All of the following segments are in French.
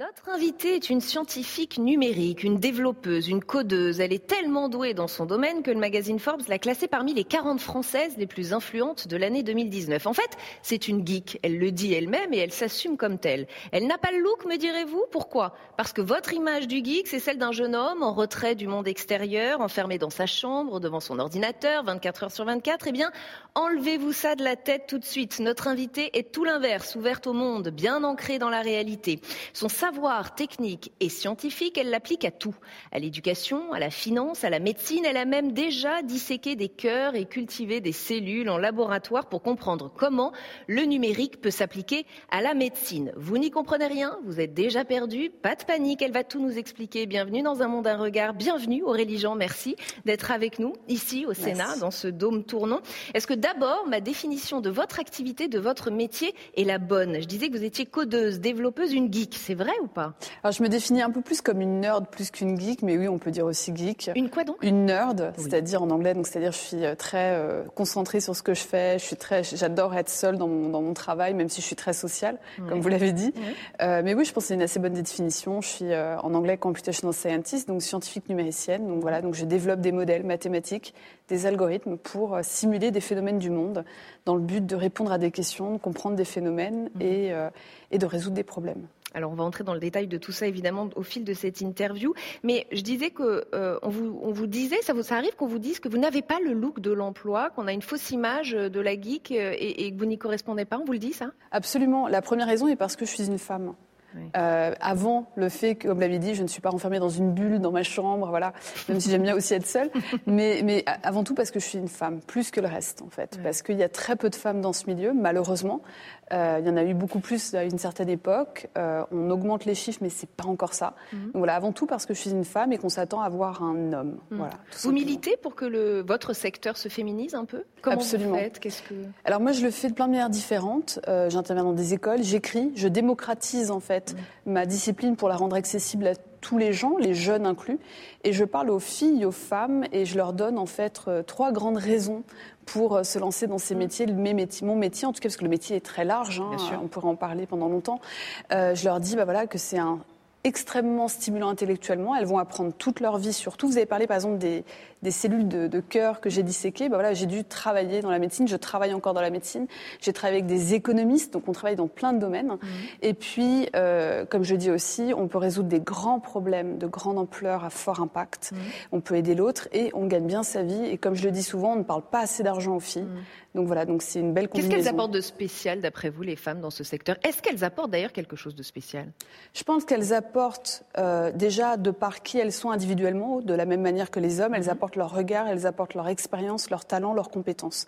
Notre invitée est une scientifique numérique, une développeuse, une codeuse. Elle est tellement douée dans son domaine que le magazine Forbes l'a classée parmi les 40 françaises les plus influentes de l'année 2019. En fait, c'est une geek. Elle le dit elle-même et elle s'assume comme telle. Elle n'a pas le look, me direz-vous? Pourquoi? Parce que votre image du geek, c'est celle d'un jeune homme en retrait du monde extérieur, enfermé dans sa chambre, devant son ordinateur, 24 heures sur 24. Eh bien, enlevez-vous ça de la tête tout de suite. Notre invitée est tout l'inverse, ouverte au monde, bien ancrée dans la réalité. Son savoir technique et scientifique, elle l'applique à tout. À l'éducation, à la finance, à la médecine. Elle a même déjà disséqué des cœurs et cultivé des cellules en laboratoire pour comprendre comment le numérique peut s'appliquer à la médecine. Vous n'y comprenez rien? Vous êtes déjà perdu? Pas de panique, elle va tout nous expliquer. Bienvenue dans un monde un regard. Bienvenue Aurélie Jean, merci d'être avec nous ici au Sénat, dans ce dôme tournant. Est-ce que d'abord, ma définition de votre activité, de votre métier est la bonne? Je disais que vous étiez codeuse, développeuse, une geek. C'est vrai ou pas? Alors, je me définis un peu plus comme une nerd plus qu'une geek, mais oui, on peut dire aussi geek. Une quoi donc? Une nerd, c'est-à-dire en anglais, donc c'est-à-dire je suis euh, très euh, concentrée sur ce que je fais. Je suis très, j'adore être seule dans mon, dans mon travail, même si je suis très sociale, comme vous l'avez dit. Euh, mais oui, je pense que c'est une assez bonne définition. Je suis euh, en anglais computational scientist, donc scientifique numéricienne. Donc voilà, donc je développe des modèles mathématiques, des algorithmes pour simuler des phénomènes du monde, dans le but de répondre à des questions, de comprendre des phénomènes et, euh, et de résoudre des problèmes. Alors on va entrer dans le détail de tout ça évidemment au fil de cette interview, mais je disais que euh, on, vous, disait, ça, vous, arrive qu'on vous dise que vous n'avez pas le look de l'emploi, qu'on a une fausse image de la geek euh, et, et que vous n'y correspondez pas, on vous le dit ça? Absolument. La première raison est parce que je suis une femme. Euh, avant le fait que, comme vous l'avez dit, je ne suis pas renfermée dans une bulle dans ma chambre, voilà, même si j'aime bien aussi être seule, mais, mais avant tout parce que je suis une femme, plus que le reste en fait, parce qu'il y a très peu de femmes dans ce milieu, malheureusement. Euh, il y en a eu beaucoup plus à une certaine époque. Euh, on augmente les chiffres, mais c'est pas encore ça. Donc voilà, avant tout parce que je suis une femme et qu'on s'attend à voir un homme. Voilà. tout Vous militez pour que le, votre secteur se féminise un peu? Comment Absolument. vous faites? Qu'est-ce que Alors moi, je le fais de plein de manières différentes. J'interviens dans des écoles, j'écris, je démocratise en fait ma discipline pour la rendre accessible à tous les gens, les jeunes inclus, et je parle aux filles, aux femmes, et je leur donne en fait euh, trois grandes raisons pour euh, se lancer dans ces métiers, mes métiers, mon métier en tout cas, parce que le métier est très large, hein, on pourrait en parler pendant longtemps. Euh, je leur dis bah, voilà, que c'est un extrêmement stimulant intellectuellement. Elles vont apprendre toute leur vie sur tout. Vous avez parlé par exemple des, des cellules de, de cœur que j'ai disséquées. Ben voilà, j'ai dû travailler dans la médecine. Je travaille encore dans la médecine. J'ai travaillé avec des économistes, donc on travaille dans plein de domaines. Et puis, euh, comme je dis aussi, on peut résoudre des grands problèmes de grande ampleur à fort impact. On peut aider l'autre et on gagne bien sa vie. Et comme je le dis souvent, on ne parle pas assez d'argent aux filles. Donc voilà, donc c'est une belle Qu'est-ce combinaison. qu'elles apportent de spécial, d'après vous, les femmes, dans ce secteur? Est-ce qu'elles apportent d'ailleurs quelque chose de spécial? Je pense qu'elles apportent euh, déjà de par qui elles sont individuellement, de la même manière que les hommes, elles apportent leur regard, elles apportent leur expérience, leur talent, leurs compétences.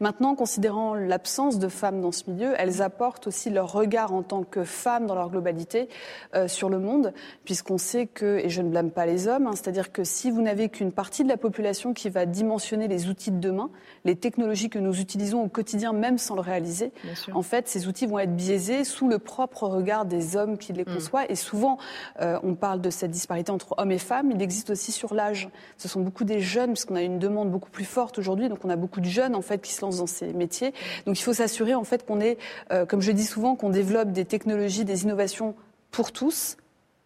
Maintenant, considérant l'absence de femmes dans ce milieu, elles apportent aussi leur regard en tant que femmes dans leur globalité euh, sur le monde, puisqu'on sait que, et je ne blâme pas les hommes, hein, c'est-à-dire que si vous n'avez qu'une partie de la population qui va dimensionner les outils de demain, les technologies que nous utilisons au quotidien, même sans le réaliser, en fait, ces outils vont être biaisés sous le propre regard des hommes qui les conçoivent. Et souvent, euh, on parle de cette disparité entre hommes et femmes. Il existe aussi sur l'âge. Ce sont beaucoup des jeunes, puisqu'on a une demande beaucoup plus forte aujourd'hui. Donc, on a beaucoup de jeunes, en fait, qui se lancent dans ces métiers. Donc, il faut s'assurer, en fait, qu'on est, euh, comme je dis souvent, qu'on développe des technologies, des innovations pour tous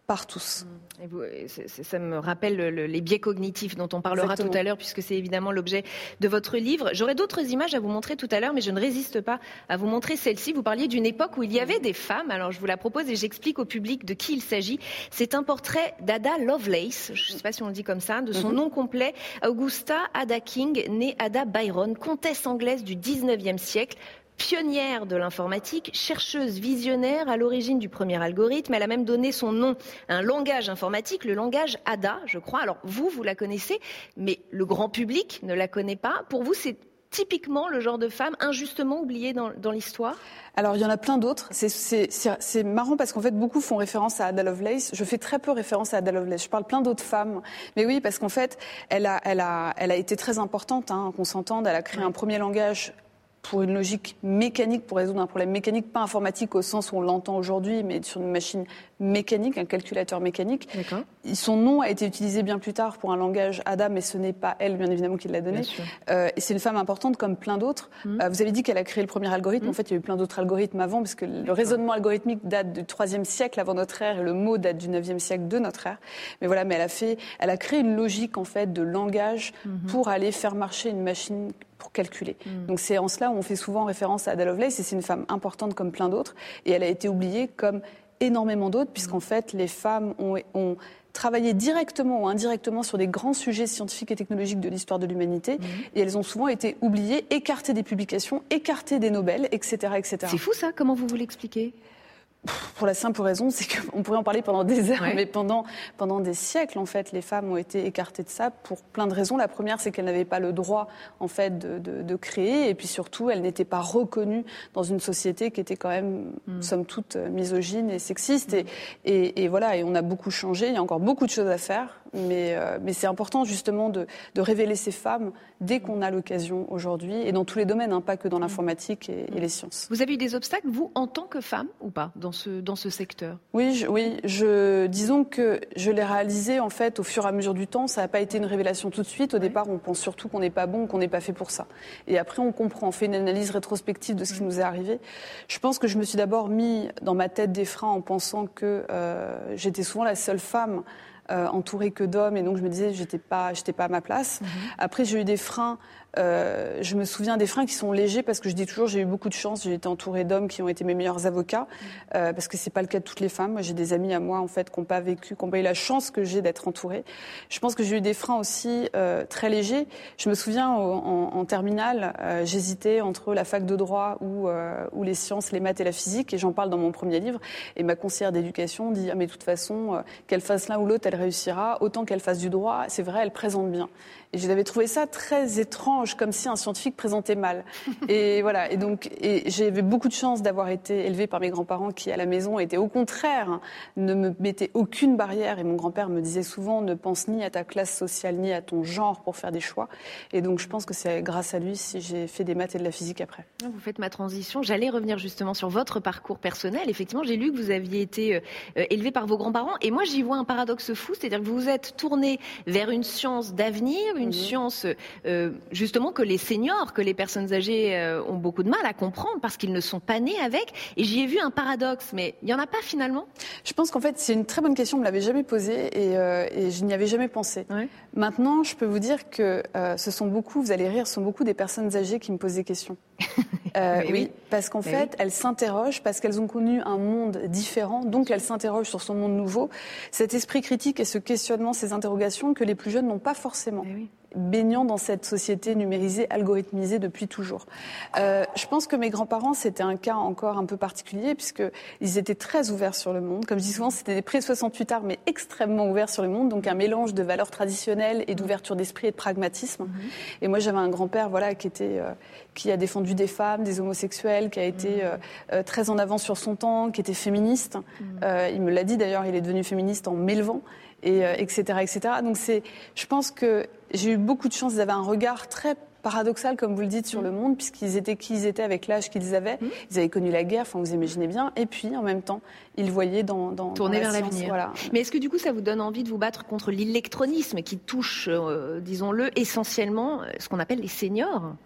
par tous. Mmh. Et vous, ça me rappelle les biais cognitifs dont on parlera tout à l'heure, puisque c'est évidemment l'objet de votre livre. J'aurai d'autres images à vous montrer tout à l'heure, mais je ne résiste pas à vous montrer celle-ci. Vous parliez d'une époque où il y avait des femmes. Alors je vous la propose et j'explique au public de qui il s'agit. C'est un portrait d'Ada Lovelace, je ne sais pas si on le dit comme ça, de son mmh. nom complet, Augusta Ada King, née Ada Byron, comtesse anglaise du 19e siècle, pionnière de l'informatique, chercheuse visionnaire à l'origine du premier algorithme. Elle a même donné son nom à un langage informatique, le langage ADA, je crois. Alors vous, vous la connaissez, mais le grand public ne la connaît pas. Pour vous, c'est typiquement le genre de femme injustement oubliée dans, l'histoire? Alors, il y en a plein d'autres. C'est marrant parce qu'en fait, beaucoup font référence à Ada Lovelace. Je fais très peu référence à Ada Lovelace. Je parle plein d'autres femmes. Mais oui, parce qu'en fait, elle a, elle, a, elle a été très importante, hein, qu'on s'entende. Elle a créé un premier langage pour une logique mécanique, pour résoudre un problème mécanique, pas informatique au sens où on l'entend aujourd'hui, mais sur une machine mécanique, un calculateur mécanique. Son nom a été utilisé bien plus tard pour un langage ADA, mais ce n'est pas elle, bien évidemment, qui l'a donné. Euh, et c'est une femme importante comme plein d'autres. Mmh. Euh, vous avez dit qu'elle a créé le premier algorithme. Mmh. En fait, il y a eu plein d'autres algorithmes avant, parce que le raisonnement algorithmique date du 3e siècle avant notre ère et le mot date du 9e siècle de notre ère. Mais voilà, mais elle a fait, elle a créé une logique, en fait, de langage mmh. pour aller faire marcher une machine pour calculer. Hmm. Donc c'est en cela où on fait souvent référence à Ada Lovelace, et c'est une femme importante comme plein d'autres, et elle a été oubliée comme énormément d'autres, puisqu'en fait les femmes ont, ont, travaillé directement ou indirectement sur des grands sujets scientifiques et technologiques de l'histoire de l'humanité, hmm. et elles ont souvent été oubliées, écartées des publications, écartées des Nobel, etc. etc. C'est fou ça, comment vous vous l'expliquez? Pour la simple raison, c'est qu'on pourrait en parler pendant des heures, mais pendant, pendant des siècles, en fait, les femmes ont été écartées de ça pour plein de raisons. La première, c'est qu'elles n'avaient pas le droit, en fait, de, de, créer, et puis surtout, elles n'étaient pas reconnues dans une société qui était quand même, mm. somme toute, misogyne et sexiste. Et, et, et, voilà, et on a beaucoup changé. Il y a encore beaucoup de choses à faire, mais, euh, mais c'est important justement de, de, révéler ces femmes dès qu'on a l'occasion aujourd'hui, et dans tous les domaines, hein, pas que dans l'informatique et, et, les sciences. Vous avez eu des obstacles, vous, en tant que femme, ou pas, dans ce, dans ce secteur? Oui, je, oui je, disons que je l'ai réalisé en fait au fur et à mesure du temps. Ça n'a pas été une révélation tout de suite. Au départ, on pense surtout qu'on n'est pas bon, qu'on n'est pas fait pour ça. Et après, on comprend, on fait une analyse rétrospective de ce qui nous est arrivé. Je pense que je me suis d'abord mis dans ma tête des freins en pensant que euh, j'étais souvent la seule femme euh, entourée que d'hommes et donc je me disais j'étais pas j'étais pas à ma place. Mhm. Après j'ai eu des freins euh, je me souviens des freins qui sont légers parce que je dis toujours j'ai eu beaucoup de chance. J'ai été entourée d'hommes qui ont été mes meilleurs avocats euh, parce que c'est pas le cas de toutes les femmes. J'ai des amis à moi en fait qui n'ont pas vécu, qui n'ont pas eu la chance que j'ai d'être entourée. Je pense que j'ai eu des freins aussi euh, très légers. Je me souviens en, en, terminale, j'hésitais entre la fac de droit ou, ou les sciences, les maths et la physique, et j'en parle dans mon premier livre. Et ma conseillère d'éducation dit ah, mais de toute façon, qu'elle fasse l'un ou l'autre, elle réussira. Autant qu'elle fasse du droit, c'est vrai, elle présente bien. Et j'avais trouvé ça très étrange, comme si un scientifique présentait mal. et voilà. Et donc, et j'avais beaucoup de chance d'avoir été élevée par mes grands-parents qui, à la maison, étaient au contraire, ne me mettaient aucune barrière. Et mon grand-père me disait souvent, ne pense ni à ta classe sociale, ni à ton genre pour faire des choix. Et donc, je pense que c'est grâce à lui si j'ai fait des maths et de la physique après. Vous faites ma transition. J'allais revenir justement sur votre parcours personnel. Effectivement, j'ai lu que vous aviez été euh, élevé par vos grands-parents. Et moi, j'y vois un paradoxe fou. C'est-à-dire que vous vous êtes tourné vers une science d'avenir, une science euh, justement que les seniors, que les personnes âgées euh, ont beaucoup de mal à comprendre parce qu'ils ne sont pas nés avec. Et j'y ai vu un paradoxe, mais il n'y en a pas finalement? Je pense qu'en fait c'est une très bonne question, on ne me l'avait jamais posée et, euh, et je n'y avais jamais pensé. Maintenant, je peux vous dire que ce sont beaucoup, vous allez rire, ce sont beaucoup des personnes âgées qui me posent des questions. oui, parce qu'en fait, elles s'interrogent, parce qu'elles ont connu un monde différent, donc elles s'interrogent sur son monde nouveau. Cet esprit critique et ce questionnement, ces interrogations que les plus jeunes n'ont pas forcément baignant dans cette société numérisée, algorithmisée depuis toujours. Euh, je pense que mes grands-parents, c'était un cas encore un peu particulier, puisqu'ils étaient très ouverts sur le monde. Comme je dis souvent, c'était des pré-68 arts, mais extrêmement ouverts sur le monde, donc un mélange de valeurs traditionnelles et d'ouverture d'esprit et de pragmatisme. Mhm. Et moi, j'avais un grand-père voilà, qui, était, euh, qui a défendu des femmes, des homosexuels, qui a été mhm. euh, très en avance sur son temps, qui était féministe. Mhm. il me l'a dit d'ailleurs, il est devenu féministe en m'élevant et etc., etc. Donc c'est, je pense que j'ai eu beaucoup de chance. Avaient un regard très paradoxal, comme vous le dites, sur le mm. monde, puisqu'ils étaient qui ils étaient avec l'âge qu'ils avaient. Mm. Ils avaient connu la guerre, enfin, vous imaginez bien. Et puis, en même temps, ils voyaient dans, dans tourner vers l'avenir. Voilà. Mais est-ce que du coup, ça vous donne envie de vous battre contre l'électronisme qui touche, euh, disons-le, essentiellement euh, ce qu'on appelle les seniors?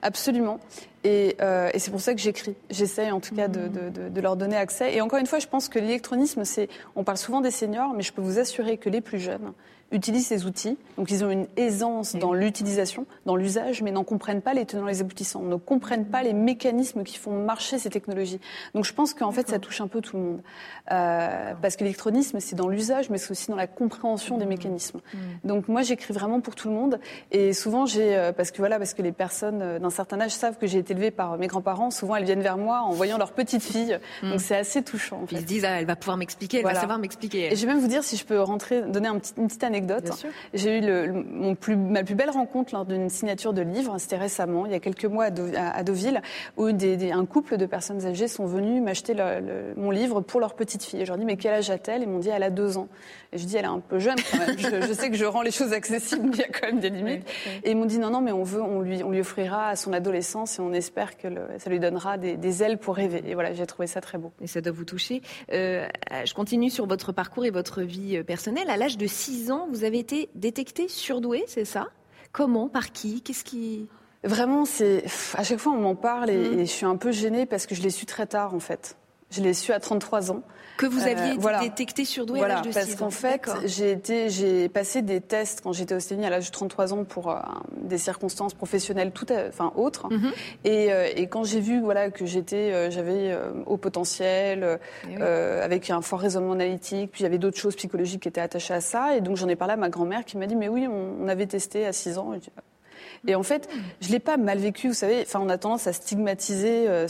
Absolument. Et, euh, et c'est pour ça que j'écris. J'essaye en tout cas de, de, de, leur donner accès. Et encore une fois, je pense que l'électronisme, c'est, on parle souvent des seniors, mais je peux vous assurer que les plus jeunes, utilisent ces outils. Donc ils ont une aisance dans l'utilisation, dans l'usage, mais n'en comprennent pas les tenants et les aboutissants, ne comprennent pas les mécanismes qui font marcher ces technologies. Donc je pense qu'en fait ça touche un peu tout le monde. Euh, parce que l'électronisme, c'est dans l'usage, mais c'est aussi dans la compréhension des mmh. mécanismes. Mmh. Donc moi j'écris vraiment pour tout le monde. Et souvent j'ai, euh, parce que voilà, parce que les personnes euh, d'un certain âge savent que j'ai été élevée par mes grands-parents, souvent elles viennent vers moi en voyant leur petite fille. Donc c'est assez touchant. En fait. Ils se disent, ah, elle va pouvoir m'expliquer, elle va savoir m'expliquer. Et je vais même vous dire, si je peux rentrer, donner un petit, une petite anecdote j'ai eu le, mon plus, ma plus belle rencontre lors d'une signature de livre. C'était récemment, il y a quelques mois à, Deauville, où des, un couple de personnes âgées sont venus m'acheter mon livre pour leur petite fille. Et je leur dis mais quel âge a-t-elle? Ils m'ont dit elle a deux ans. Et je dis elle est un peu jeune quand même. je, sais que je rends les choses accessibles, mais il y a quand même des limites. Et ils m'ont dit non non mais on veut, on lui, on lui offrira à son adolescence et on espère que ça lui donnera des, des, ailes pour rêver. Et voilà, j'ai trouvé ça très beau. Et ça doit vous toucher. Euh, je continue sur votre parcours et votre vie personnelle. À l'âge de 6 ans, vous avez été détecté surdoué, c'est ça? Comment? Par qui? Qu'est-ce qui Vraiment, c'est à chaque fois on m'en parle et, mmh. et, je suis un peu gênée parce que je l'ai su très tard en fait. Je l'ai su à 33 ans. Que vous aviez euh, détecté surdoué voilà, à l'âge de 6 ans. Parce qu'en fait, j'ai été, j'ai passé des tests quand j'étais aux États-Unis à l'âge de 33 ans pour euh, des circonstances professionnelles tout, enfin autres. Et, euh, et, quand j'ai vu voilà que j'étais, j'avais haut potentiel, eh avec un fort raisonnement analytique, puis il y avait d'autres choses psychologiques qui étaient attachées à ça, et donc j'en ai parlé à ma grand-mère qui m'a dit mais oui, on, avait testé à 6 ans. Et en fait, je l'ai pas mal vécu, vous savez. Enfin, on a tendance à stigmatiser euh,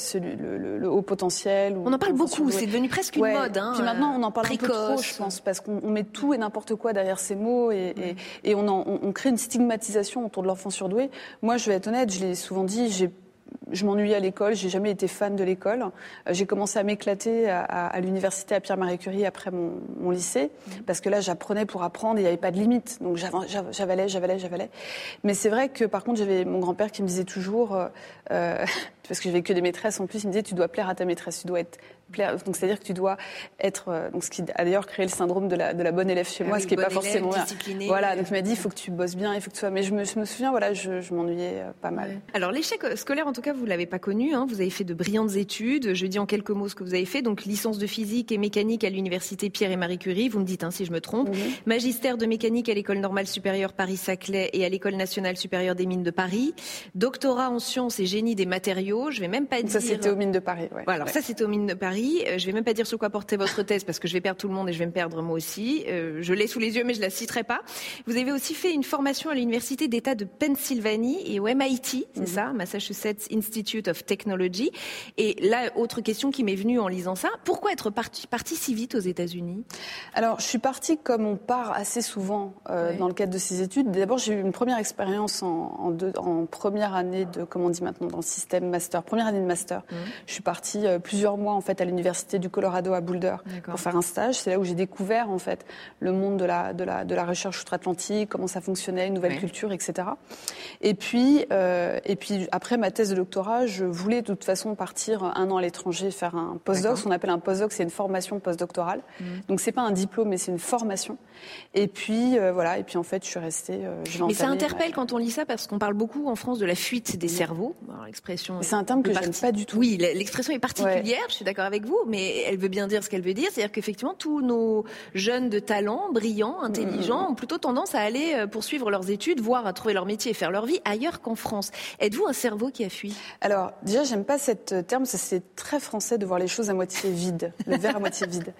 le, haut potentiel. on en parle beaucoup, c'est devenu presque une mode. Hein, Puis maintenant, on en parle un peu trop, je pense, parce qu'on met tout et n'importe quoi derrière ces mots et, et, on, on, crée une stigmatisation autour de l'enfant surdoué. Moi, je vais être honnête, je l'ai souvent dit, j'ai je m'ennuyais à l'école, j'ai jamais été fan de l'école. Euh, j'ai commencé à m'éclater à, l'université à Pierre-Marie Curie après mon, lycée, parce que là j'apprenais pour apprendre, il n'y avait pas de limite, donc j'avalais, j'avalais, j'avalais. Mais c'est vrai que par contre j'avais mon grand-père qui me disait toujours, euh, euh parce que j'avais que des maîtresses en plus, il me disait tu dois plaire à ta maîtresse, tu dois être donc c'est-à-dire que tu dois être, euh, donc ce qui a d'ailleurs créé le syndrome de la, de la bonne élève chez ah moi, ce qui n'est pas forcément Voilà, donc il m'a dit il faut que tu bosses bien, il faut que tu sois. Mais je me, je me souviens, voilà, je, je m'ennuyais euh, pas mal. Alors l'échec scolaire, en tout cas, vous l'avez pas connu. Hein. Vous avez fait de brillantes études. Je dis en quelques mots ce que vous avez fait. Donc licence de physique et mécanique à l'université Pierre et Marie Curie. Vous me dites hein, si je me trompe. Magistère de mécanique à l'école normale supérieure Paris-Saclay et à l'école nationale supérieure des mines de Paris. Doctorat en sciences et génie des matériaux. Je vais même pas dire. Ça c'était aux mines de Paris. Ouais. Voilà, alors ça c'était aux mines de Paris. Euh, je vais même pas dire sur quoi portait votre thèse parce que je vais perdre tout le monde et je vais me perdre moi aussi. Euh, je l'ai sous les yeux mais je la citerai pas. Vous avez aussi fait une formation à l'université d'État de Pennsylvanie et au MIT, c'est mhm. ça, Massachusetts Institute of Technology. Et là, autre question qui m'est venue en lisant ça, pourquoi être parti, parti si vite aux États-Unis? Alors, je suis partie comme on part assez souvent euh, dans le cadre de ces études. D'abord, j'ai eu une première expérience en, en, première année de, comment on dit maintenant, dans le système master, première année de master. Mhm. Je suis partie euh, plusieurs mois en fait à l'université du Colorado à Boulder pour faire un stage. C'est là où j'ai découvert en fait le monde de la, de la, de la recherche outre-Atlantique, comment ça fonctionnait, une nouvelle culture, etc. Et puis, euh, et puis après ma thèse de doctorat, je voulais de toute façon partir un an à l'étranger, faire un postdoc. Ce qu'on appelle un postdoc, c'est une formation postdoctorale. Donc mmh. Donc c'est pas un diplôme, mais c'est une formation. Et puis euh, voilà. Et puis en fait, je suis restée. Euh, mais ça interpelle quand on lit ça parce qu'on parle beaucoup en France de la fuite des cerveaux. L'expression. C'est un terme que j'aime pas du tout. Oui, l'expression est particulière. Je suis d'accord avec vous, mais elle veut bien dire ce qu'elle veut dire. C'est-à-dire qu'effectivement, tous nos jeunes de talent, brillants, intelligents, ont plutôt tendance à aller euh, poursuivre leurs études, voire à trouver leur métier et faire leur vie ailleurs qu'en France. Êtes-vous un cerveau qui a fui? Alors, déjà, j'aime pas cette terme. C'est très français de voir les choses à moitié vides, le verre à moitié vide.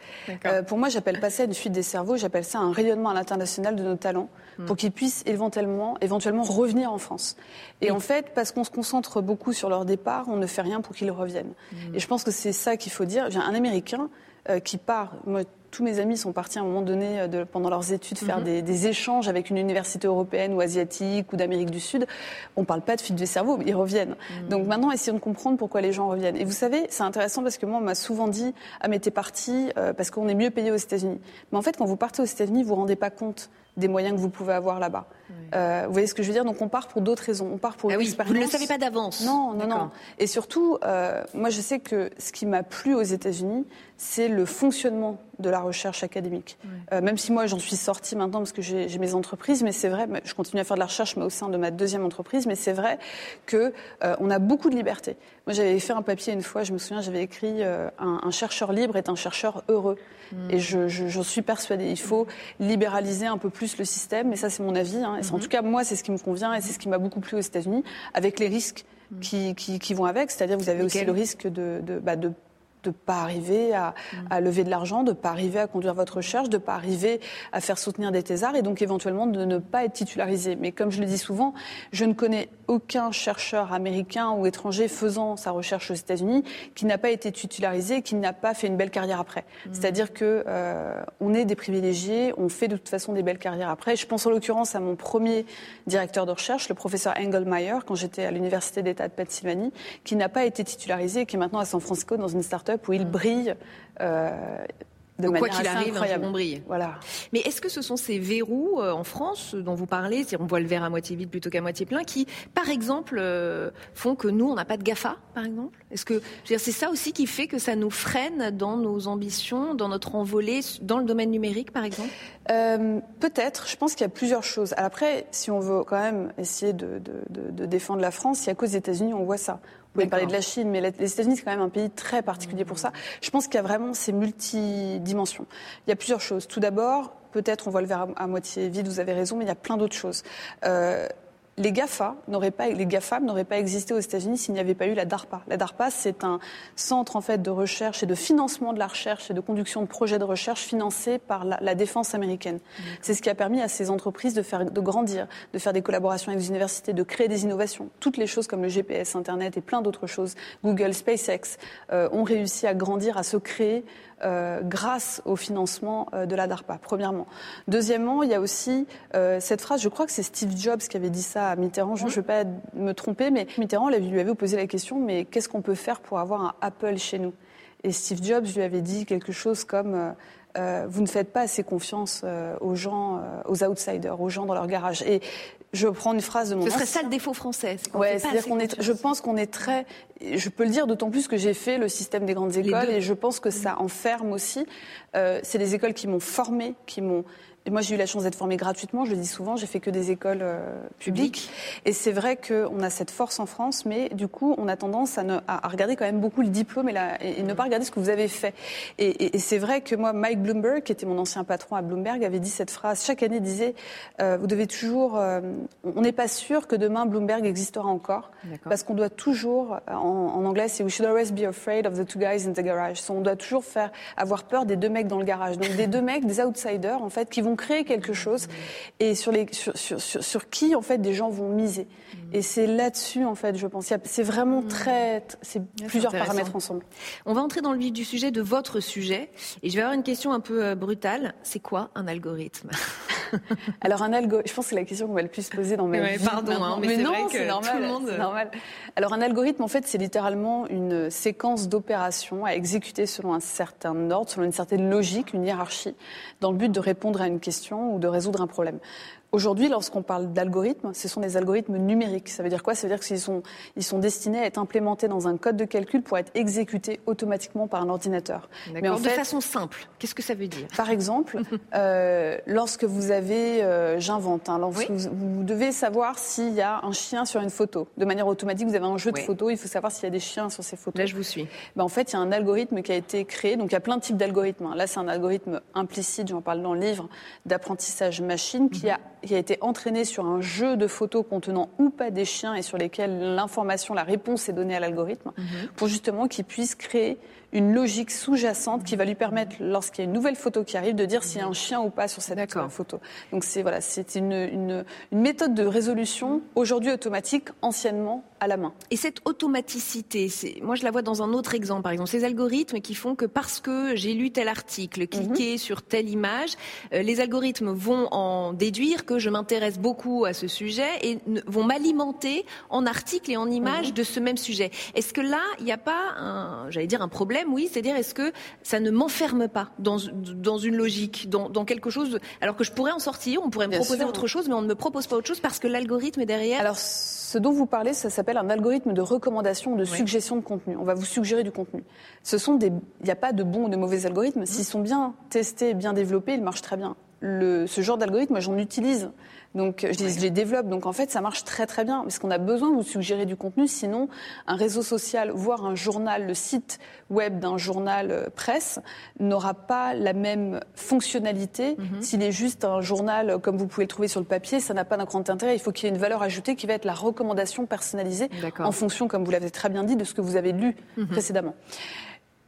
Euh, pour moi, j'appelle pas ça une fuite des cerveaux. J'appelle ça un rayonnement à l'international de nos talents hmm. pour qu'ils puissent éventuellement, éventuellement revenir en France. Et en fait, parce qu'on se concentre beaucoup sur leur départ, on ne fait rien pour qu'ils reviennent. Hmm. Et je pense que c'est ça qu'il faut dire. Un Américain, euh, qui part. Moi, tous mes amis sont partis à un moment donné, euh, pendant leurs études, faire mhm. des, échanges avec une université européenne ou asiatique ou d'Amérique du Sud. On ne parle pas de fuite du cerveau, mais ils reviennent. Mhm. Donc maintenant, essayons de comprendre pourquoi les gens reviennent. Et vous savez, c'est intéressant parce que moi, on m'a souvent dit Ah, mais t'es parti euh, parce qu'on est mieux payé aux États-Unis. Mais en fait, quand vous partez aux États-Unis, vous ne vous rendez pas compte des moyens que vous pouvez avoir là-bas. Euh, vous voyez ce que je veux dire? Donc on part pour d'autres raisons. On part pour ah oui, Vous ne le savez pas d'avance. Non, non, non. Et surtout, euh, moi je sais que ce qui m'a plu aux États-Unis, c'est le fonctionnement de la recherche académique. Euh, même si moi j'en suis sortie maintenant parce que j'ai mes entreprises, mais c'est vrai, je continue à faire de la recherche, mais au sein de ma deuxième entreprise, mais c'est vrai que on a beaucoup de liberté. Moi j'avais fait un papier une fois, je me souviens, j'avais écrit un, un, chercheur libre est un chercheur heureux. Et j'en je, suis persuadée. Il faut libéraliser un peu plus le système, mais ça c'est mon avis. Hein. En mhm. tout cas, moi, c'est ce qui me convient et c'est ce qui m'a beaucoup plu aux États-Unis, avec les risques mhm. qui, qui, vont avec. C'est-à-dire, vous avez aussi le risque de, de, bah, de de ne pas arriver à, à, lever de l'argent, de ne pas arriver à conduire votre recherche, de ne pas arriver à faire soutenir des thésards et donc éventuellement de ne pas être titularisé. Mais comme je le dis souvent, je ne connais aucun chercheur américain ou étranger faisant sa recherche aux États-Unis qui n'a pas été titularisé et qui n'a pas fait une belle carrière après. Mmh. C'est-à-dire que euh, on est des privilégiés, on fait de toute façon des belles carrières après. Je pense en l'occurrence à mon premier directeur de recherche, le professeur Engelmeyer, quand j'étais à l'université d'État de Pennsylvanie, qui n'a pas été titularisé et qui est maintenant à San Francisco dans une start-up où il brille. Euh, de Donc, quoi qu'il arrive, incroyable. on brille. Voilà. Mais est-ce que ce sont ces verrous euh, en France dont vous parlez, si on voit le verre à moitié vide plutôt qu'à moitié plein, qui, par exemple, euh, font que nous, on n'a pas de GAFA, par exemple? Est-ce que c'est ça aussi qui fait que ça nous freine dans nos ambitions, dans notre envolée, dans le domaine numérique, par exemple? Peut-être. Je pense qu'il y a plusieurs choses. Après, si on veut quand même essayer de, de, de défendre la France, il n'y a qu'aux États-Unis on voit ça. Vous pouvez parler de la Chine, mais les États-Unis, c'est quand même un pays très particulier pour ça. Je pense qu'il y a vraiment ces multidimensions. Il y a plusieurs choses. Tout d'abord, peut-être on voit le verre à, moitié vide, vous avez raison, mais il y a plein d'autres choses. Euh, les GAFA n'auraient pas, les GAFAM n'auraient pas existé aux États-Unis s'il n'y avait pas eu la DARPA. La DARPA, c'est un centre en fait de recherche et de financement de la recherche et de conduction de projets de recherche financés par la, défense américaine. C'est ce qui a permis à ces entreprises de faire, de grandir, de faire des collaborations avec les universités, de créer des innovations. Toutes les choses comme le GPS, Internet et plein d'autres choses, Google, SpaceX, euh, ont réussi à grandir, à se créer euh, grâce au financement euh, de la DARPA, premièrement. Deuxièmement, il y a aussi euh, cette phrase, je crois que c'est Steve Jobs qui avait dit ça à Mitterrand, je ne veux pas me tromper, mais Mitterrand lui avait posé la question, mais qu'est-ce qu'on peut faire pour avoir un Apple chez nous? Et Steve Jobs lui avait dit quelque chose comme... vous ne faites pas assez confiance aux gens, aux outsiders, aux gens dans leur garage. Et je prends une phrase de mon. Ce serait ça le défaut français. Ouais, c'est-à-dire qu'on est. Je pense qu'on est très. Je peux le dire d'autant plus que j'ai fait le système des grandes écoles et je pense que ça enferme aussi. Euh, c'est des écoles qui m'ont formé, qui m'ont moi, j'ai eu la chance d'être formée gratuitement. Je le dis souvent, j'ai fait que des écoles euh, publiques. Et c'est vrai qu'on a cette force en France, mais du coup, on a tendance à, ne, à, regarder quand même beaucoup le diplôme et, la, et, ne pas regarder ce que vous avez fait. Et, et c'est vrai que moi, Mike Bloomberg, qui était mon ancien patron à Bloomberg, avait dit cette phrase. Chaque année, il disait euh, Vous devez toujours. Euh, on n'est pas sûr que demain Bloomberg existera encore, parce qu'on doit toujours, en, en anglais, c'est We should always be afraid of the two guys in the garage. On doit toujours faire avoir peur des deux mecs dans le garage. Donc des deux mecs, des outsiders, en fait, qui vont créer quelque chose et sur, les, sur, sur, sur, qui en fait des gens vont miser. Mm. Et c'est là-dessus en fait, je pense. C'est vraiment mm. très, c'est plusieurs paramètres ensemble. On va entrer dans le vif du sujet de votre sujet et je vais avoir une question un peu euh, brutale. C'est quoi un algorithme? Alors un algorithme, je pense que c'est la question qu'on va le plus poser dans mes ouais, Pardon, hein, mais, non, c'est normal, normal. Alors un algorithme, en fait, c'est littéralement une séquence d'opérations à exécuter selon un certain ordre, selon une certaine logique, une hiérarchie, dans le but de répondre à une question ou de résoudre un problème. Aujourd'hui, lorsqu'on parle d'algorithmes, ce sont des algorithmes numériques. Ça veut dire quoi? Ça veut dire qu'ils sont, ils sont destinés à être implémentés dans un code de calcul pour être exécutés automatiquement par un ordinateur. Mais en de façon simple, qu'est-ce que ça veut dire? Par exemple, euh, lorsque vous avez, euh, j'invente, hein, vous, devez savoir s'il y a un chien sur une photo. De manière automatique, vous avez un jeu de photos, il faut savoir s'il y a des chiens sur ces photos. Là, je vous suis. Ben, en fait, il y a un algorithme qui a été créé. Donc, il y a plein de types d'algorithmes. Hein. Là, c'est un algorithme implicite, j'en parle dans le livre, d'apprentissage machine qui mhm. a qui a été entraîné sur un jeu de photos contenant ou pas des chiens et sur lesquels l'information, la réponse est donnée à l'algorithme, mhm. pour justement qu'il puisse créer une logique sous-jacente qui va lui permettre, lorsqu'il y a une nouvelle photo qui arrive, de dire s'il y a un chien ou pas sur cette photo. Donc c'est voilà, c'est une, une, une, méthode de résolution aujourd'hui automatique, anciennement à la main. Et cette automaticité, moi je la vois dans un autre exemple, par exemple ces algorithmes qui font que parce que j'ai lu tel article, cliqué mhm. sur telle image, euh, les algorithmes vont en déduire que je m'intéresse beaucoup à ce sujet et vont m'alimenter en articles et en images mhm. de ce même sujet. Est-ce que là, il n'y a pas, j'allais dire un problème problème, oui, c'est-à-dire est-ce que ça ne m'enferme pas dans, dans une logique, dans, dans, quelque chose, alors que je pourrais en sortir, on pourrait me proposer autre chose, mais on ne me propose pas autre chose parce que l'algorithme est derrière. Alors, ce dont vous parlez, ça s'appelle un algorithme de recommandation, de suggestion de contenu. On va vous suggérer du contenu. Ce sont des, il n'y a pas de bons ou de mauvais algorithmes. S'ils sont bien testés, bien développés, ils marchent très bien. Le, ce genre d'algorithme, j'en utilise donc je, les développe. Donc en fait, ça marche très très bien. Parce qu'on a besoin de vous suggérer du contenu. Sinon, un réseau social, voire un journal, le site web d'un journal euh, presse, n'aura pas la même fonctionnalité. Mhm. S'il est juste un journal comme vous pouvez le trouver sur le papier, ça n'a pas d'un grand intérêt. Il faut qu'il y ait une valeur ajoutée qui va être la recommandation personnalisée en fonction, comme vous l'avez très bien dit, de ce que vous avez lu mhm. précédemment.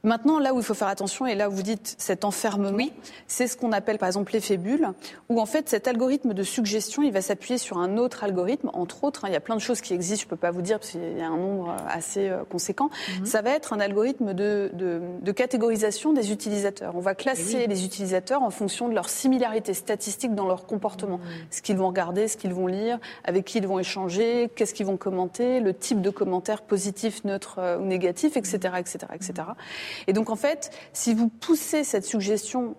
Maintenant, là où il faut faire attention, et là où vous dites cet enfermement, c'est ce qu'on appelle par exemple l'effet bulle, où en fait cet algorithme de suggestion, il va s'appuyer sur un autre algorithme, entre autres, hein, il y a plein de choses qui existent, je ne peux pas vous dire parce qu'il y a un nombre euh, assez euh, conséquent. Mhm. Ça va être un algorithme de, de, catégorisation des utilisateurs. On va classer eh les utilisateurs en fonction de leur similarité statistique dans leur comportement, mhm. ce qu'ils vont regarder, ce qu'ils vont lire, avec qui ils vont échanger, qu'est-ce qu'ils vont commenter, le type de commentaire positif, neutre euh, ou négatif, etc., etc., etc. Et donc en fait, si vous poussez cette suggestion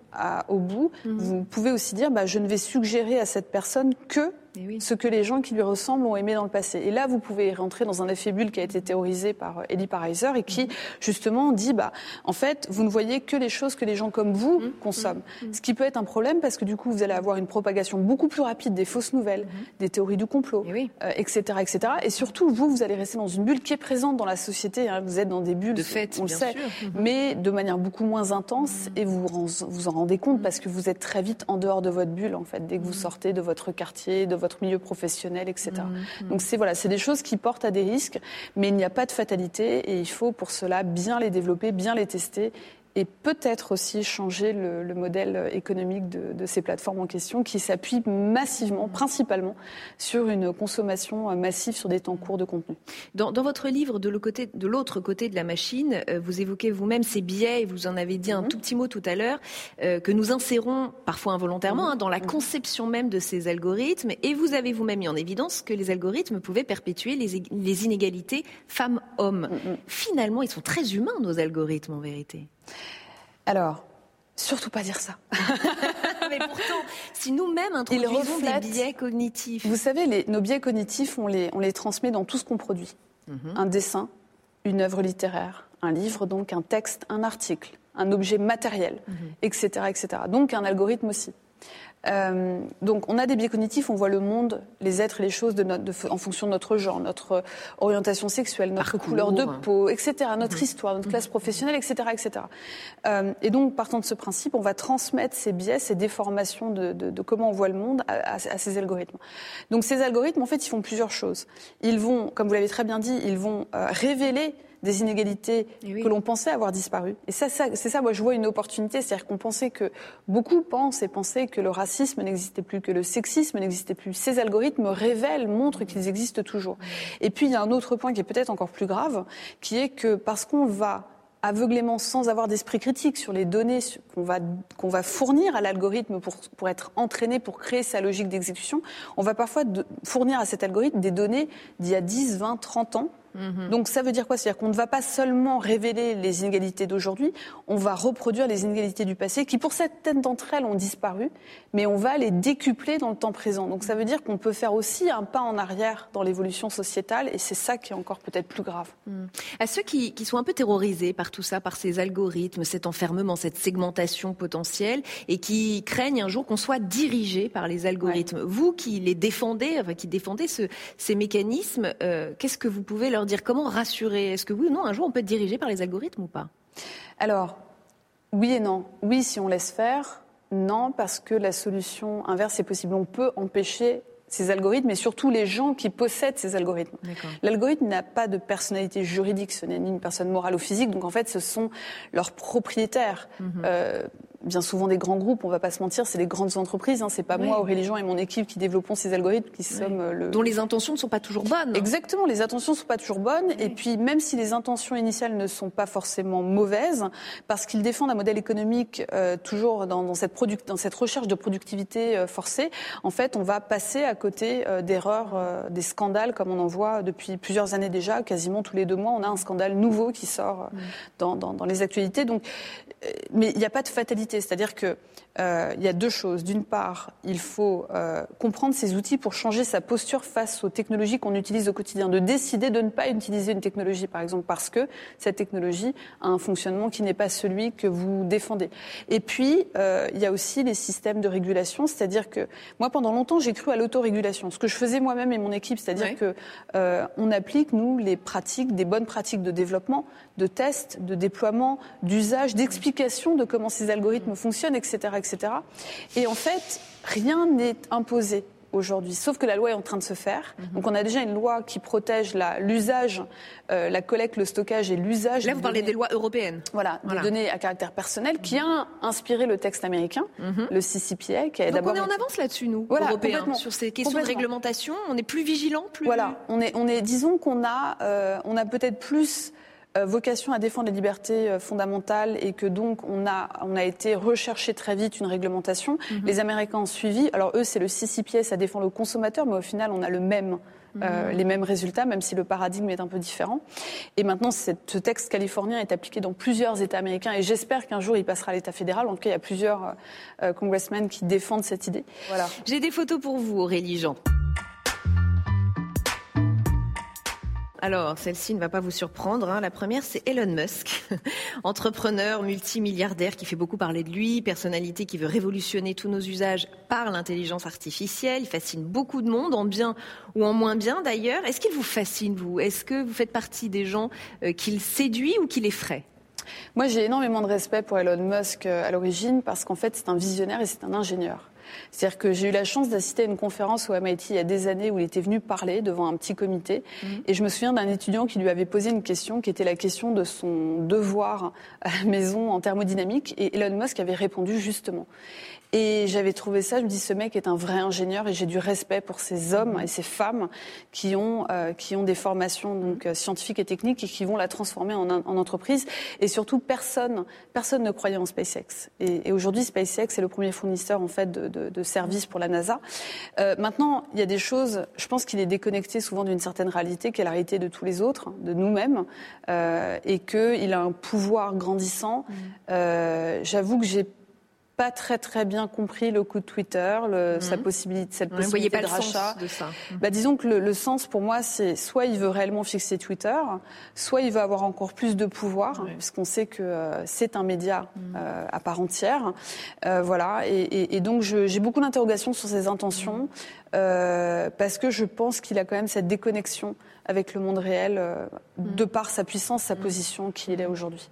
au bout, mhm. vous pouvez aussi dire bah, je ne vais suggérer à cette personne que ce que les gens qui lui ressemblent ont aimé dans le passé. Et là, vous pouvez rentrer dans un effet bulle qui a été théorisé par euh, Elie Pariser et qui, justement, dit, bah, en fait, vous ne voyez que les choses que les gens comme vous mhm. consomment. Mhm. Ce qui peut être un problème parce que, du coup, vous allez avoir une propagation beaucoup plus rapide des fausses nouvelles, des théories du complot, etc., euh, etc. Et surtout, vous, vous allez rester dans une bulle qui est présente dans la société. Hein. Vous êtes dans des bulles, de fait, on le sait, mais de manière beaucoup moins intense et vous vous en rendez compte parce que vous êtes très vite en dehors de votre bulle, en fait, dès que vous sortez de votre quartier, de votre milieu professionnel, etc. Mmh, mmh. Donc c'est voilà, c'est des choses qui portent à des risques, mais il n'y a pas de fatalité et il faut pour cela bien les développer, bien les tester et peut-être aussi changer le, modèle économique de, ces plateformes en question qui s'appuient massivement, principalement, sur une consommation massive sur des temps courts de contenu. Dans, votre livre, de l'autre côté, de la machine, euh, vous évoquez vous-même ces biais, et vous en avez dit un mhm. tout petit mot tout à l'heure, euh, que nous insérons parfois involontairement hein, dans la mhm. conception même de ces algorithmes, et vous avez vous-même mis en évidence que les algorithmes pouvaient perpétuer les inégalités femmes-hommes. Finalement, ils sont très humains, nos algorithmes, en vérité. Alors, surtout pas dire ça. Mais pourtant, si nous-mêmes introduisons des biais cognitifs. Vous savez, nos biais cognitifs, on les, on les transmet dans tout ce qu'on produit. Mhm. Un dessin, une œuvre littéraire, un livre, donc un texte, un article, un objet matériel, etc., mhm. etc. Donc un algorithme aussi. Euh, donc, on a des biais cognitifs, on voit le monde, les êtres et les choses de en fonction de notre genre, notre orientation sexuelle, notre couleur de peau, etc., notre mhm. histoire, notre classe professionnelle, etc., etc. Euh, et donc, partant de ce principe, on va transmettre ces biais, ces déformations de, comment on voit le monde à, ces algorithmes. Donc, ces algorithmes, en fait, ils font plusieurs choses. Ils vont, comme vous l'avez très bien dit, ils vont euh, révéler des inégalités eh que l'on pensait avoir disparu. Et ça, c'est ça, moi, je vois une opportunité. C'est-à-dire qu'on pensait que, beaucoup pensent et pensaient que le racisme n'existait plus, que le sexisme n'existait plus. Ces algorithmes révèlent, montrent qu'ils existent toujours. Et puis, il y a un autre point qui est peut-être encore plus grave, qui est que parce qu'on va aveuglément, sans avoir d'esprit critique sur les données qu'on va, qu'on va fournir à l'algorithme pour, pour être entraîné, pour créer sa logique d'exécution, on va parfois fournir à cet algorithme des données d'il y a 10, 20, 30 ans Mhm. Donc ça veut dire quoi? C'est-à-dire qu'on ne va pas seulement révéler les inégalités d'aujourd'hui, on va reproduire les inégalités du passé qui, pour certaines d'entre elles, ont disparu, mais on va les décupler dans le temps présent. Donc ça veut dire qu'on peut faire aussi un pas en arrière dans l'évolution sociétale, et c'est ça qui est encore peut-être plus grave. Mhm. À ceux qui, qui, sont un peu terrorisés par tout ça, par ces algorithmes, cet enfermement, cette segmentation potentielle, et qui craignent un jour qu'on soit dirigé par les algorithmes, vous qui les défendez, enfin, qui défendez ce, ces mécanismes, euh, qu'est-ce que vous pouvez leur dire Comment rassurer Est-ce que oui ou non, un jour, on peut être dirigé par les algorithmes ou pas? Alors, oui et non. Oui, si on laisse faire. Non, parce que la solution inverse est possible. On peut empêcher ces algorithmes et surtout les gens qui possèdent ces algorithmes. L'algorithme n'a pas de personnalité juridique, ce n'est ni une personne morale ou physique, donc en fait ce sont leurs propriétaires. Mhm. Euh, bien souvent des grands groupes, on va pas se mentir, c'est les grandes entreprises. Hein, c'est pas moi, Aurélie Jean et mon équipe qui développons ces algorithmes, qui sommes euh, le... dont les intentions ne sont pas toujours bonnes. Exactement, les intentions ne sont pas toujours bonnes. Et puis même si les intentions initiales ne sont pas forcément mauvaises, parce qu'ils défendent un modèle économique euh, toujours dans, dans, cette dans cette recherche de productivité euh, forcée, en fait, on va passer à côté d'erreurs, des scandales comme on en voit depuis plusieurs années déjà, quasiment tous les deux mois, on a un scandale nouveau qui sort dans, dans, dans les actualités. Donc, mais il n'y a pas de fatalité, c'est-à-dire que euh, il y a deux choses. D'une part, il faut euh, comprendre ces outils pour changer sa posture face aux technologies qu'on utilise au quotidien, de décider de ne pas utiliser une technologie, par exemple, parce que cette technologie a un fonctionnement qui n'est pas celui que vous défendez. Et puis, euh, il y a aussi les systèmes de régulation, c'est-à-dire que moi, pendant longtemps, j'ai cru à l'autorégulation, ce que je faisais moi-même et mon équipe, c'est-à-dire que euh, on applique nous les pratiques, des bonnes pratiques de développement, de tests, de déploiement, d'usage, d'explication de comment ces algorithmes fonctionnent, etc. Et en fait, rien n'est imposé aujourd'hui, sauf que la loi est en train de se faire. Mhm. Donc on a déjà une loi qui protège l'usage, euh, la, collecte, le stockage et l'usage. Là, vous parlez des lois européennes. Voilà, des données à caractère personnel, qui a inspiré le texte américain, mhm. le CCPA, qui a d'abord. On est en avance là-dessus, nous, voilà, Européens, sur ces questions de réglementation. On est plus vigilants, plus. Voilà, on est, on est, disons qu'on a, euh, on a peut-être plus vocation à défendre les libertés euh, fondamentales et que donc on a, on a été recherché très vite une réglementation. Mhm. Les Américains ont suivi. Alors eux, c'est le CCPA, ça défend le consommateur, mais au final, on a le même. Euh, mhm. les mêmes résultats, même si le paradigme est un peu différent. Et maintenant, ce texte californien est appliqué dans plusieurs États américains et j'espère qu'un jour il passera à l'État fédéral. En tout cas, il y a plusieurs euh, congressmen qui défendent cette idée. Voilà. J'ai des photos pour vous, Aurélie Jean. Alors, celle-ci ne va pas vous surprendre. Hein. La première, c'est Elon Musk, entrepreneur multimilliardaire qui fait beaucoup parler de lui, personnalité qui veut révolutionner tous nos usages par l'intelligence artificielle. Il fascine beaucoup de monde, en bien ou en moins bien d'ailleurs. Est-ce qu'il vous fascine, vous? Est-ce que vous faites partie des gens euh, qu'il séduit ou qu'il effraie? Moi, j'ai énormément de respect pour Elon Musk euh, à l'origine parce qu'en fait, c'est un visionnaire et c'est un ingénieur. C'est-à-dire que j'ai eu la chance d'assister à une conférence au MIT il y a des années où il était venu parler devant un petit comité. Mhm. Et je me souviens d'un étudiant qui lui avait posé une question qui était la question de son devoir à la maison en thermodynamique. Et Elon Musk avait répondu justement. Et j'avais trouvé ça, je me dis, ce mec est un vrai ingénieur et j'ai du respect pour ces hommes et ces femmes qui ont, euh, qui ont des formations donc, euh, scientifiques et techniques et qui vont la transformer en, en entreprise. Et surtout, personne, personne ne croyait en SpaceX. Et, et aujourd'hui, SpaceX est le premier fournisseur en fait de, de, de services pour la NASA. Euh, maintenant, il y a des choses, je pense qu'il est déconnecté souvent d'une certaine réalité qui est la réalité de tous les autres, de nous-mêmes, euh, et qu'il a un pouvoir grandissant. Mmh. Euh, J'avoue que j'ai pas très très bien compris le coup de Twitter, le, sa mhm. possibilité, cette possibilité de rachat. de ça. Mhm. Bah, disons que le, le sens pour moi, c'est soit il veut réellement fixer Twitter, soit il veut avoir encore plus de pouvoir, puisqu'on sait que euh, c'est un média mhm. euh, à part entière. Euh, voilà, et, et, et donc j'ai beaucoup d'interrogations sur ses intentions, euh, parce que je pense qu'il a quand même cette déconnexion avec le monde réel, euh, de par sa puissance, sa position qu'il est aujourd'hui.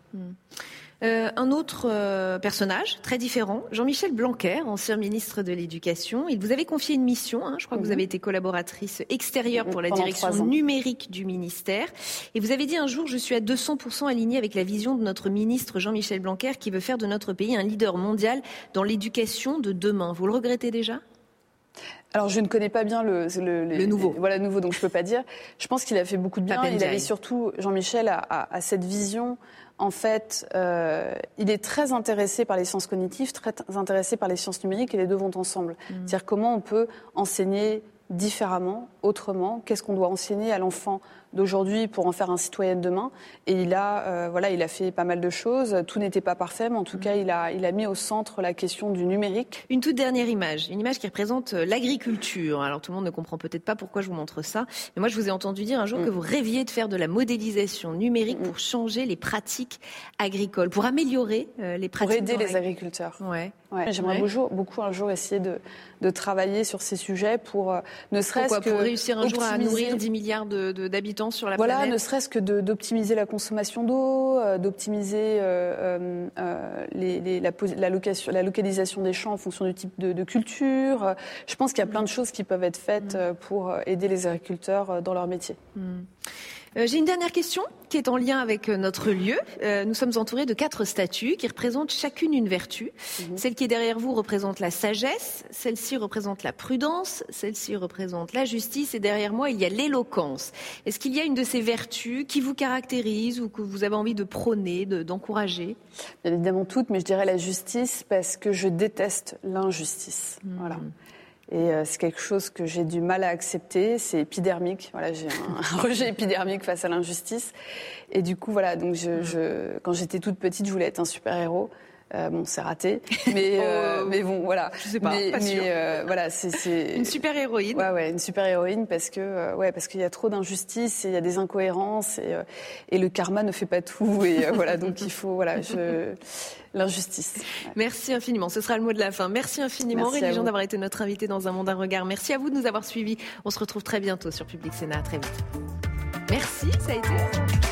Euh, un autre euh, personnage très différent, Jean-Michel Blanquer, ancien ministre de l'Éducation. Il vous avait confié une mission. Hein, je crois que vous mhm. avez été collaboratrice extérieure pour la direction numérique du ministère. Et vous avez dit un jour, je suis à 200% alignée avec la vision de notre ministre Jean-Michel Blanquer qui veut faire de notre pays un leader mondial dans l'éducation de demain. Vous le regrettez déjà? Alors, je ne connais pas bien le, le, nouveau. voilà, nouveau, donc je peux pas dire. Je pense qu'il a fait beaucoup de bien. Il avait surtout, Jean-Michel, à, cette vision en fait, euh, il est très intéressé par les sciences cognitives, très intéressé par les sciences numériques et les deux vont ensemble. Mmh. C'est-à-dire comment on peut enseigner différemment, autrement, qu'est-ce qu'on doit enseigner à l'enfant d'aujourd'hui pour en faire un citoyen de demain. Et il a, euh, voilà, il a fait pas mal de choses. Tout n'était pas parfait, mais en tout cas, il a, il a mis au centre la question du numérique. Une toute dernière image, une image qui représente euh, l'agriculture. Alors tout le monde ne comprend peut-être pas pourquoi je vous montre ça, mais moi je vous ai entendu dire un jour mm. que vous rêviez de faire de la modélisation numérique mm. pour changer les pratiques agricoles, pour améliorer euh, les pratiques. Pour aider les agriculteurs. Ouais. ouais. J'aimerais beaucoup, beaucoup, un jour essayer de, de travailler sur ces sujets pour ne serait-ce que pour réussir un jour à nourrir 10 milliards d'habitants sur la voilà, ne serait-ce que d'optimiser la consommation d'eau, euh, d'optimiser euh, euh, la, la, localisation des champs en fonction du type de, culture. Je pense qu'il y a plein de choses qui peuvent être faites mm. pour aider les agriculteurs dans leur métier. Mm. Euh, j'ai une dernière question qui est en lien avec euh, notre lieu. Euh, nous sommes entourés de quatre statues qui représentent chacune une vertu. Mhm. Celle qui est derrière vous représente la sagesse, celle-ci représente la prudence, celle-ci représente la justice et derrière moi il y a l'éloquence. Est-ce qu'il y a une de ces vertus qui vous caractérise ou que vous avez envie de prôner, d'encourager? Bien évidemment toutes, mais je dirais la justice parce que je déteste l'injustice. Mhm. Voilà. Et euh, c'est quelque chose que j'ai du mal à accepter. C'est épidermique. Voilà, j'ai un, rejet épidermique face à l'injustice. Et du coup, voilà. Donc, je, je, quand j'étais toute petite, je voulais être un super héros. Euh, bon, c'est raté, mais euh, oh. mais bon, voilà. Je sais pas. Mais, pas mais euh, voilà, c'est une super héroïne. Ouais, ouais, une super héroïne parce que ouais, parce qu'il y a trop d'injustice et il y a des incohérences et et le karma ne fait pas tout et voilà, donc il faut voilà, je l'injustice. Merci infiniment. Ce sera le mot de la fin. Merci infiniment, Rémi Jean, d'avoir été notre invité dans un monde à regard. Merci à vous de nous avoir suivis. On se retrouve très bientôt sur Public Sénat. très vite. Merci, ça a été.